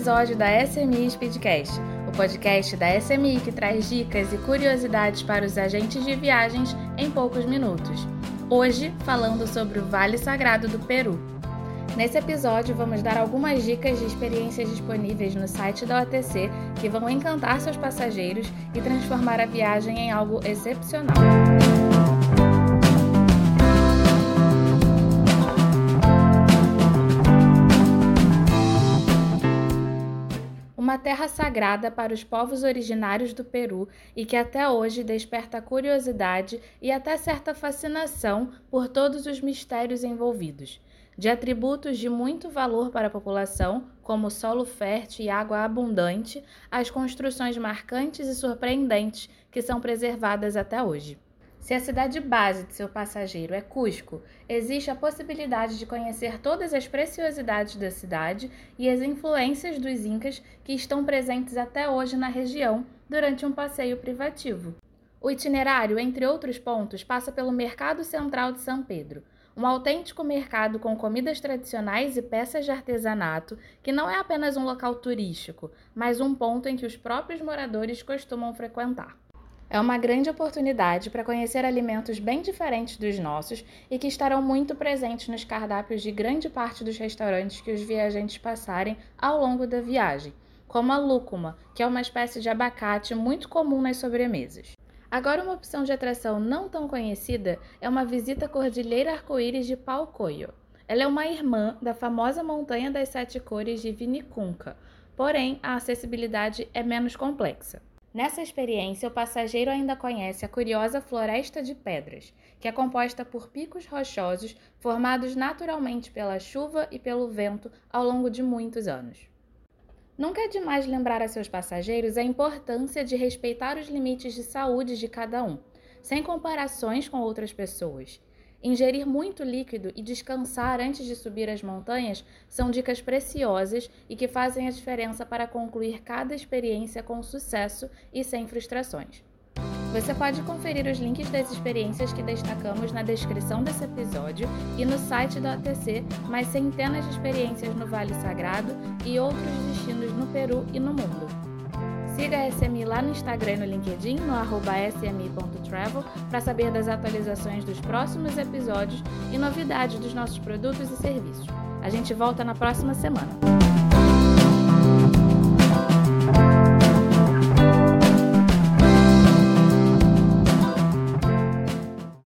episódio da SMI Speedcast, o podcast da SMI que traz dicas e curiosidades para os agentes de viagens em poucos minutos. Hoje, falando sobre o Vale Sagrado do Peru. Nesse episódio, vamos dar algumas dicas de experiências disponíveis no site da OTC que vão encantar seus passageiros e transformar a viagem em algo excepcional. Uma terra sagrada para os povos originários do Peru e que até hoje desperta curiosidade e até certa fascinação por todos os mistérios envolvidos. De atributos de muito valor para a população, como solo fértil e água abundante, às construções marcantes e surpreendentes que são preservadas até hoje. Se a cidade base de seu passageiro é Cusco, existe a possibilidade de conhecer todas as preciosidades da cidade e as influências dos incas que estão presentes até hoje na região durante um passeio privativo. O itinerário, entre outros pontos, passa pelo Mercado Central de São Pedro, um autêntico mercado com comidas tradicionais e peças de artesanato, que não é apenas um local turístico, mas um ponto em que os próprios moradores costumam frequentar. É uma grande oportunidade para conhecer alimentos bem diferentes dos nossos e que estarão muito presentes nos cardápios de grande parte dos restaurantes que os viajantes passarem ao longo da viagem, como a lúcuma, que é uma espécie de abacate muito comum nas sobremesas. Agora, uma opção de atração não tão conhecida é uma visita à Cordilheira Arco-Íris de Palcoyo. Ela é uma irmã da famosa Montanha das Sete Cores de Vinicunca, porém a acessibilidade é menos complexa. Nessa experiência, o passageiro ainda conhece a curiosa Floresta de Pedras, que é composta por picos rochosos formados naturalmente pela chuva e pelo vento ao longo de muitos anos. Nunca é demais lembrar a seus passageiros a importância de respeitar os limites de saúde de cada um, sem comparações com outras pessoas Ingerir muito líquido e descansar antes de subir as montanhas são dicas preciosas e que fazem a diferença para concluir cada experiência com sucesso e sem frustrações. Você pode conferir os links das experiências que destacamos na descrição desse episódio e no site da OTC, mais centenas de experiências no Vale Sagrado e outros destinos no Peru e no mundo. Siga a SMI lá no Instagram e no LinkedIn, no arroba smi.travel, para saber das atualizações dos próximos episódios e novidades dos nossos produtos e serviços. A gente volta na próxima semana.